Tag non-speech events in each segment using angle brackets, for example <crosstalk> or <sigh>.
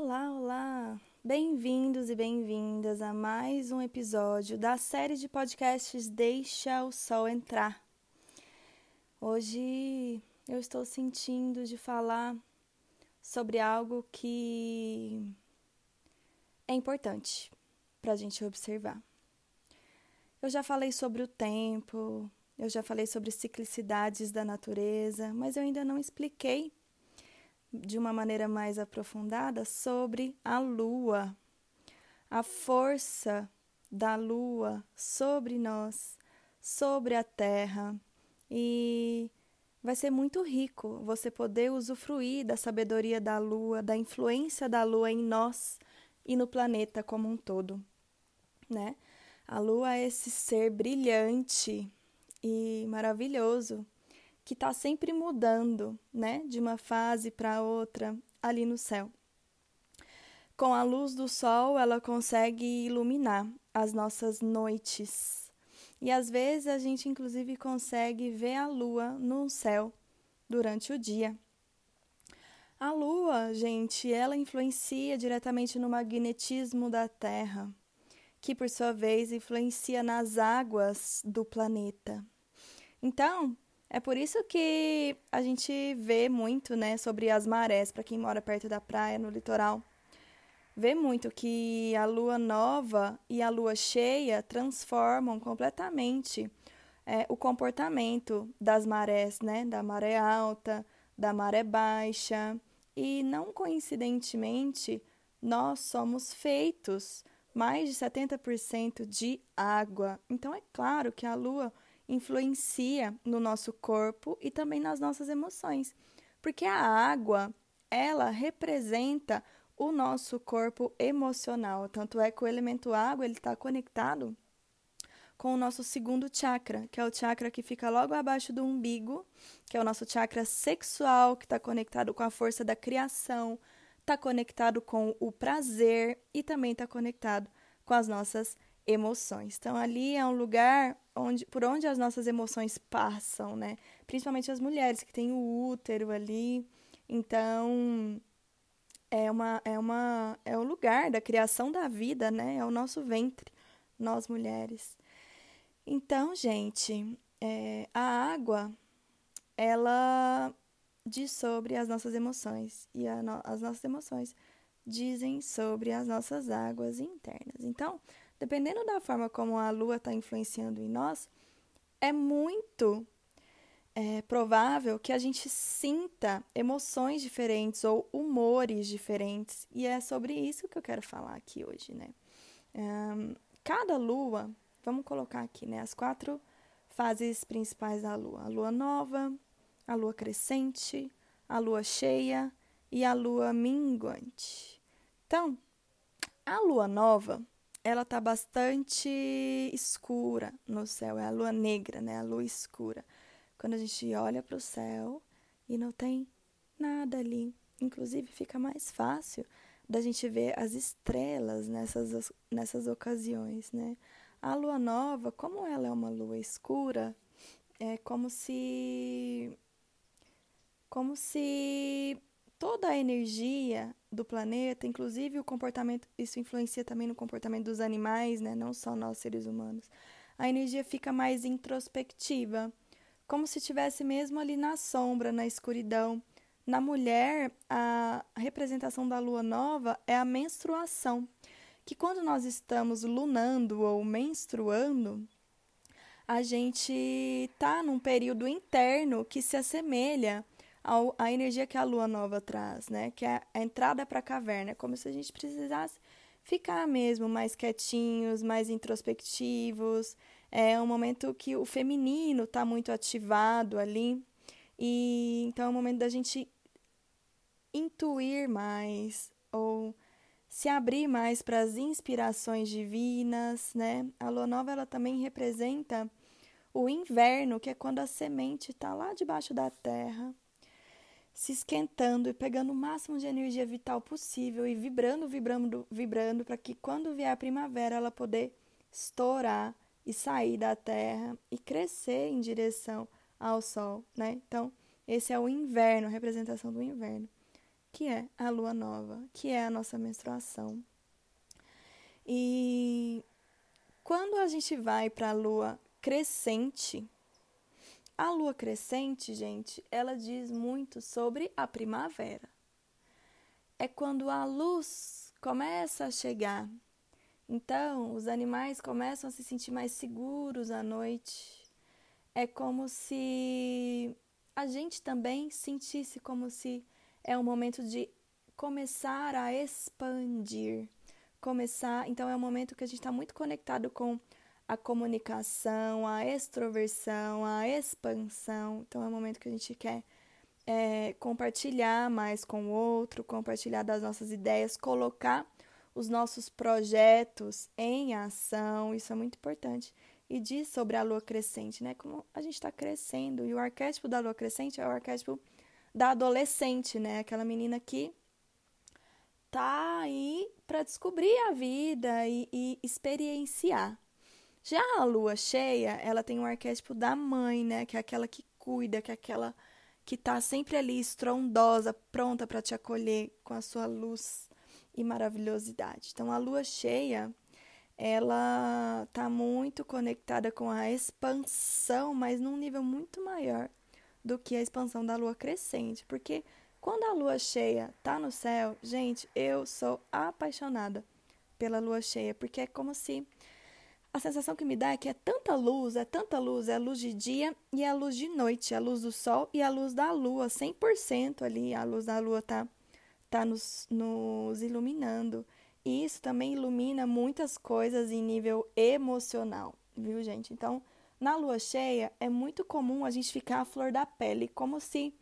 Olá, olá! Bem-vindos e bem-vindas a mais um episódio da série de podcasts Deixa o Sol Entrar. Hoje eu estou sentindo de falar sobre algo que é importante para a gente observar. Eu já falei sobre o tempo, eu já falei sobre ciclicidades da natureza, mas eu ainda não expliquei de uma maneira mais aprofundada sobre a lua, a força da lua sobre nós, sobre a terra. E vai ser muito rico você poder usufruir da sabedoria da lua, da influência da lua em nós e no planeta como um todo, né? A lua é esse ser brilhante e maravilhoso que está sempre mudando, né, de uma fase para outra ali no céu. Com a luz do sol, ela consegue iluminar as nossas noites. E às vezes a gente inclusive consegue ver a lua no céu durante o dia. A lua, gente, ela influencia diretamente no magnetismo da Terra, que por sua vez influencia nas águas do planeta. Então, é por isso que a gente vê muito, né, sobre as marés, para quem mora perto da praia, no litoral. Vê muito que a lua nova e a lua cheia transformam completamente é, o comportamento das marés, né, da maré alta, da maré baixa. E não coincidentemente, nós somos feitos mais de 70% de água. Então é claro que a lua influencia no nosso corpo e também nas nossas emoções, porque a água, ela representa o nosso corpo emocional. Tanto é que o elemento água ele está conectado com o nosso segundo chakra, que é o chakra que fica logo abaixo do umbigo, que é o nosso chakra sexual, que está conectado com a força da criação, está conectado com o prazer e também está conectado com as nossas emoções. Então ali é um lugar onde, por onde as nossas emoções passam, né? Principalmente as mulheres que têm o útero ali. Então é uma é uma é o lugar da criação da vida, né? É o nosso ventre, nós mulheres. Então, gente, é, a água ela diz sobre as nossas emoções e no, as nossas emoções dizem sobre as nossas águas internas. Então, dependendo da forma como a lua está influenciando em nós, é muito é, provável que a gente sinta emoções diferentes ou humores diferentes. E é sobre isso que eu quero falar aqui hoje, né? Um, cada lua, vamos colocar aqui, né? As quatro fases principais da lua: a lua nova, a lua crescente, a lua cheia e a lua minguante. Então, a lua nova ela tá bastante escura no céu, é a lua negra, né? A lua escura. Quando a gente olha para o céu e não tem nada ali, inclusive fica mais fácil da gente ver as estrelas nessas, nessas ocasiões, né? A lua nova, como ela é uma lua escura, é como se como se toda a energia do planeta, inclusive o comportamento, isso influencia também no comportamento dos animais, né? não só nós seres humanos. A energia fica mais introspectiva, como se estivesse mesmo ali na sombra, na escuridão. Na mulher, a representação da lua nova é a menstruação, que quando nós estamos lunando ou menstruando, a gente está num período interno que se assemelha a energia que a lua nova traz, né? Que é a entrada para a caverna, é como se a gente precisasse ficar mesmo mais quietinhos, mais introspectivos. É um momento que o feminino está muito ativado ali. E então é um momento da gente intuir mais ou se abrir mais para as inspirações divinas, né? A lua nova ela também representa o inverno, que é quando a semente está lá debaixo da terra se esquentando e pegando o máximo de energia vital possível e vibrando, vibrando, vibrando para que quando vier a primavera ela poder estourar e sair da terra e crescer em direção ao sol, né? Então, esse é o inverno, a representação do inverno, que é a lua nova, que é a nossa menstruação. E quando a gente vai para a lua crescente, a lua crescente, gente, ela diz muito sobre a primavera. É quando a luz começa a chegar. Então, os animais começam a se sentir mais seguros à noite. É como se a gente também sentisse como se é um momento de começar a expandir. Começar, então é um momento que a gente está muito conectado com a comunicação, a extroversão, a expansão. Então, é um momento que a gente quer é, compartilhar mais com o outro, compartilhar das nossas ideias, colocar os nossos projetos em ação. Isso é muito importante. E diz sobre a lua crescente, né? Como a gente está crescendo. E o arquétipo da lua crescente é o arquétipo da adolescente, né? Aquela menina que tá aí para descobrir a vida e, e experienciar. Já a lua cheia, ela tem um arquétipo da mãe, né? Que é aquela que cuida, que é aquela que está sempre ali estrondosa, pronta para te acolher com a sua luz e maravilhosidade. Então, a lua cheia, ela está muito conectada com a expansão, mas num nível muito maior do que a expansão da lua crescente, porque quando a lua cheia está no céu, gente, eu sou apaixonada pela lua cheia, porque é como se a sensação que me dá é que é tanta luz, é tanta luz, é a luz de dia e é a luz de noite, é a luz do sol e a luz da lua, 100% ali, a luz da lua tá, tá nos, nos iluminando. E isso também ilumina muitas coisas em nível emocional, viu, gente? Então, na lua cheia, é muito comum a gente ficar à flor da pele, como se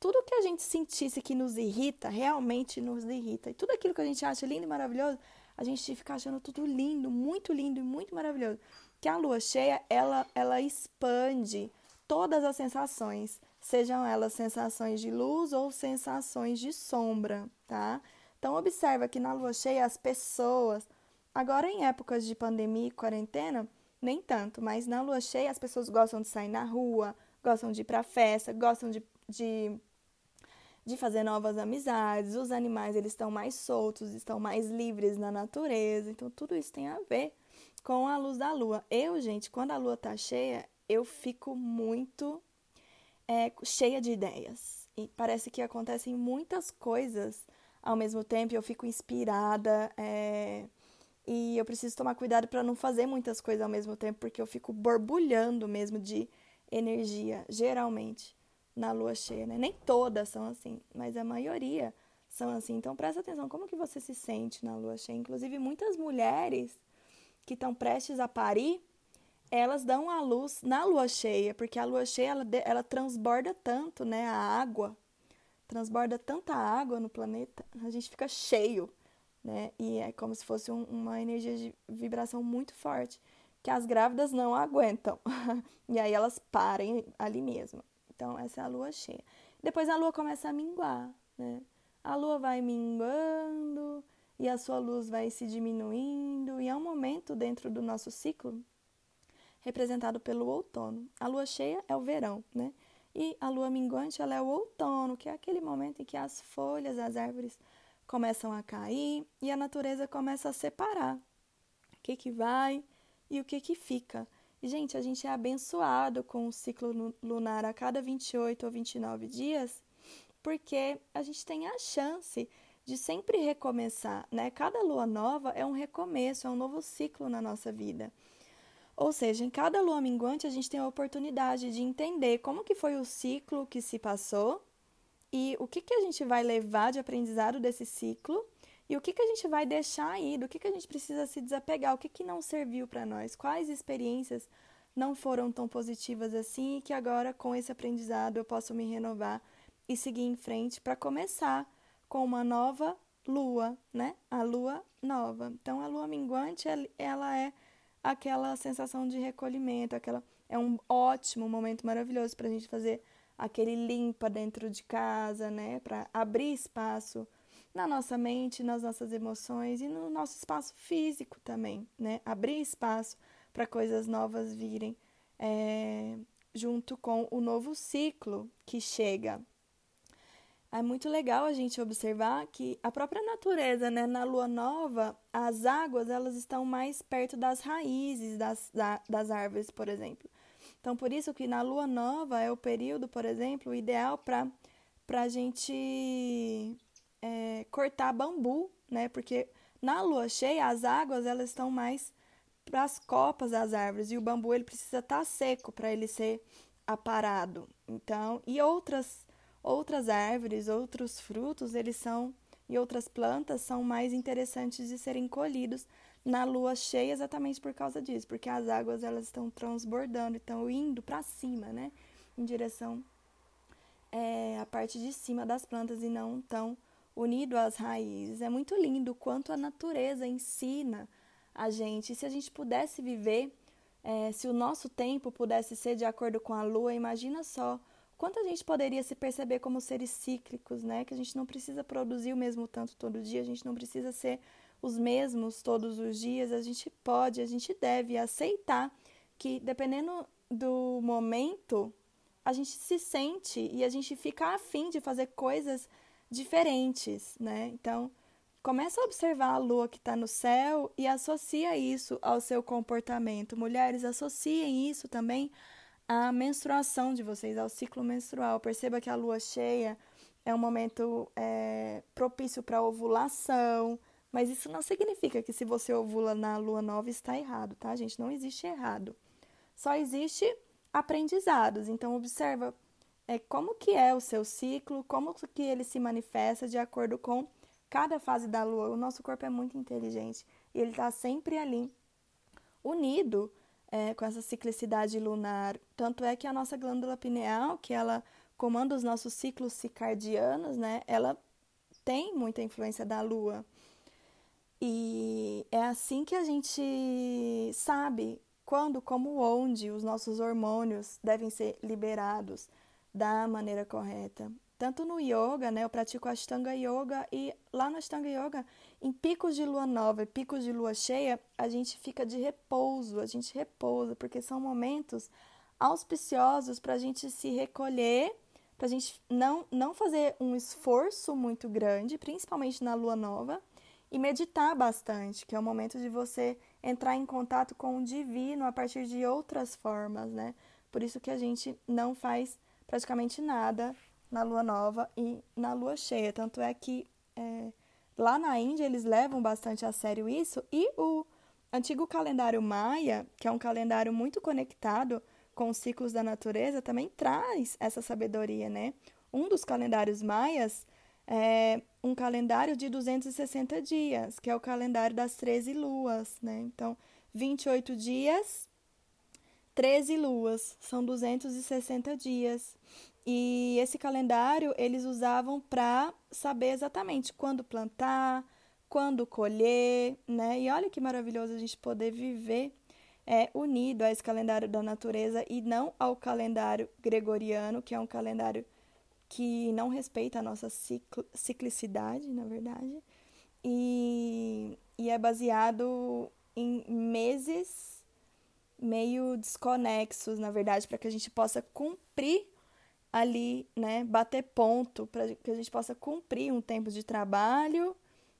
tudo que a gente sentisse que nos irrita, realmente nos irrita. E tudo aquilo que a gente acha lindo e maravilhoso, a gente fica achando tudo lindo, muito lindo e muito maravilhoso. Que a lua cheia, ela, ela expande todas as sensações, sejam elas sensações de luz ou sensações de sombra, tá? Então observa que na lua cheia as pessoas, agora em épocas de pandemia e quarentena, nem tanto, mas na lua cheia as pessoas gostam de sair na rua, gostam de ir para festa, gostam de, de de fazer novas amizades, os animais eles estão mais soltos, estão mais livres na natureza. Então tudo isso tem a ver com a luz da lua. Eu, gente, quando a lua tá cheia, eu fico muito é, cheia de ideias. E parece que acontecem muitas coisas ao mesmo tempo. Eu fico inspirada. É, e eu preciso tomar cuidado para não fazer muitas coisas ao mesmo tempo, porque eu fico borbulhando mesmo de energia, geralmente na lua cheia, né? Nem todas são assim, mas a maioria são assim. Então presta atenção, como que você se sente na lua cheia? Inclusive muitas mulheres que estão prestes a parir, elas dão a luz na lua cheia, porque a lua cheia ela, ela transborda tanto, né, a água, transborda tanta água no planeta, a gente fica cheio, né? E é como se fosse um, uma energia de vibração muito forte que as grávidas não aguentam. <laughs> e aí elas parem ali mesmo. Então, essa é a lua cheia. Depois a lua começa a minguar, né? A lua vai minguando e a sua luz vai se diminuindo, e é um momento dentro do nosso ciclo representado pelo outono. A lua cheia é o verão, né? E a lua minguante ela é o outono, que é aquele momento em que as folhas das árvores começam a cair e a natureza começa a separar o que, que vai e o que, que fica. Gente, a gente é abençoado com o ciclo lunar a cada 28 ou 29 dias, porque a gente tem a chance de sempre recomeçar, né? Cada lua nova é um recomeço, é um novo ciclo na nossa vida. Ou seja, em cada lua minguante a gente tem a oportunidade de entender como que foi o ciclo que se passou e o que, que a gente vai levar de aprendizado desse ciclo e o que, que a gente vai deixar aí? Do que, que a gente precisa se desapegar? O que, que não serviu para nós? Quais experiências não foram tão positivas assim e que agora, com esse aprendizado, eu posso me renovar e seguir em frente para começar com uma nova lua, né? A lua nova. Então, a lua minguante, ela é aquela sensação de recolhimento, aquela é um ótimo momento maravilhoso para a gente fazer aquele limpa dentro de casa, né? Para abrir espaço na nossa mente, nas nossas emoções e no nosso espaço físico também, né? Abrir espaço para coisas novas virem é, junto com o novo ciclo que chega. é muito legal a gente observar que a própria natureza, né, na lua nova, as águas elas estão mais perto das raízes das, da, das árvores, por exemplo. Então, por isso que na lua nova é o período, por exemplo, ideal para a gente é, cortar bambu, né? Porque na lua cheia as águas elas estão mais para as copas das árvores e o bambu ele precisa estar tá seco para ele ser aparado. Então, e outras Outras árvores, outros frutos, eles são e outras plantas são mais interessantes de serem colhidos na lua cheia exatamente por causa disso, porque as águas elas estão transbordando, estão indo para cima, né, em direção é, à parte de cima das plantas e não tão unido às raízes. É muito lindo o quanto a natureza ensina a gente. E se a gente pudesse viver, é, se o nosso tempo pudesse ser de acordo com a lua, imagina só quanto a gente poderia se perceber como seres cíclicos, né? Que a gente não precisa produzir o mesmo tanto todo dia, a gente não precisa ser os mesmos todos os dias, a gente pode, a gente deve aceitar que dependendo do momento, a gente se sente e a gente fica afim de fazer coisas diferentes, né? Então, começa a observar a lua que está no céu e associa isso ao seu comportamento. Mulheres, associem isso também a menstruação de vocês, ao ciclo menstrual. Perceba que a lua cheia é um momento é, propício para ovulação, mas isso não significa que se você ovula na lua nova está errado, tá, gente? Não existe errado. Só existe aprendizados. Então observa é, como que é o seu ciclo, como que ele se manifesta de acordo com cada fase da lua. O nosso corpo é muito inteligente e ele está sempre ali unido é, com essa ciclicidade lunar. Tanto é que a nossa glândula pineal, que ela comanda os nossos ciclos circadianos, né, ela tem muita influência da lua. E é assim que a gente sabe quando, como, onde os nossos hormônios devem ser liberados da maneira correta tanto no yoga, né? Eu pratico Ashtanga Yoga e lá no Ashtanga Yoga, em picos de lua nova e picos de lua cheia, a gente fica de repouso, a gente repousa, porque são momentos auspiciosos para a gente se recolher, para a gente não, não fazer um esforço muito grande, principalmente na lua nova, e meditar bastante, que é o momento de você entrar em contato com o divino a partir de outras formas, né? Por isso que a gente não faz praticamente nada na lua nova e na lua cheia. Tanto é que é, lá na Índia eles levam bastante a sério isso. E o antigo calendário maia, que é um calendário muito conectado com os ciclos da natureza, também traz essa sabedoria, né? Um dos calendários maias é um calendário de 260 dias, que é o calendário das 13 luas, né? Então, 28 dias, 13 luas, são 260 dias. E esse calendário eles usavam para saber exatamente quando plantar, quando colher, né? E olha que maravilhoso a gente poder viver é, unido a esse calendário da natureza e não ao calendário gregoriano, que é um calendário que não respeita a nossa ciclo, ciclicidade, na verdade, e, e é baseado em meses meio desconexos, na verdade, para que a gente possa cumprir ali, né, bater ponto para que a gente possa cumprir um tempo de trabalho,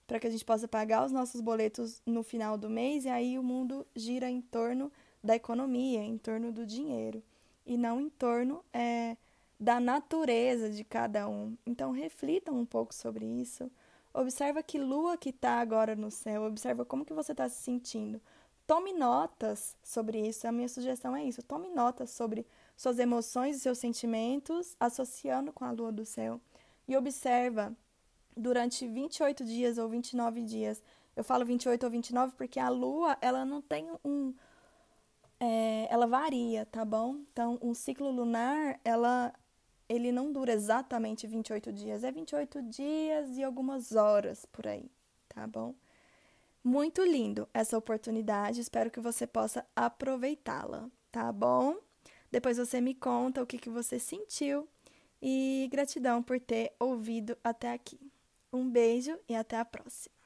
para que a gente possa pagar os nossos boletos no final do mês e aí o mundo gira em torno da economia, em torno do dinheiro e não em torno é, da natureza de cada um. Então reflitam um pouco sobre isso. Observa que lua que está agora no céu. Observa como que você está se sentindo. Tome notas sobre isso. A minha sugestão é isso. Tome notas sobre suas emoções e seus sentimentos, associando com a lua do céu. E observa durante 28 dias ou 29 dias. Eu falo 28 ou 29 porque a lua, ela não tem um. É, ela varia, tá bom? Então, um ciclo lunar, ela, ele não dura exatamente 28 dias, é 28 dias e algumas horas por aí, tá bom? Muito lindo essa oportunidade, espero que você possa aproveitá-la, tá bom? Depois você me conta o que, que você sentiu e gratidão por ter ouvido até aqui. Um beijo e até a próxima.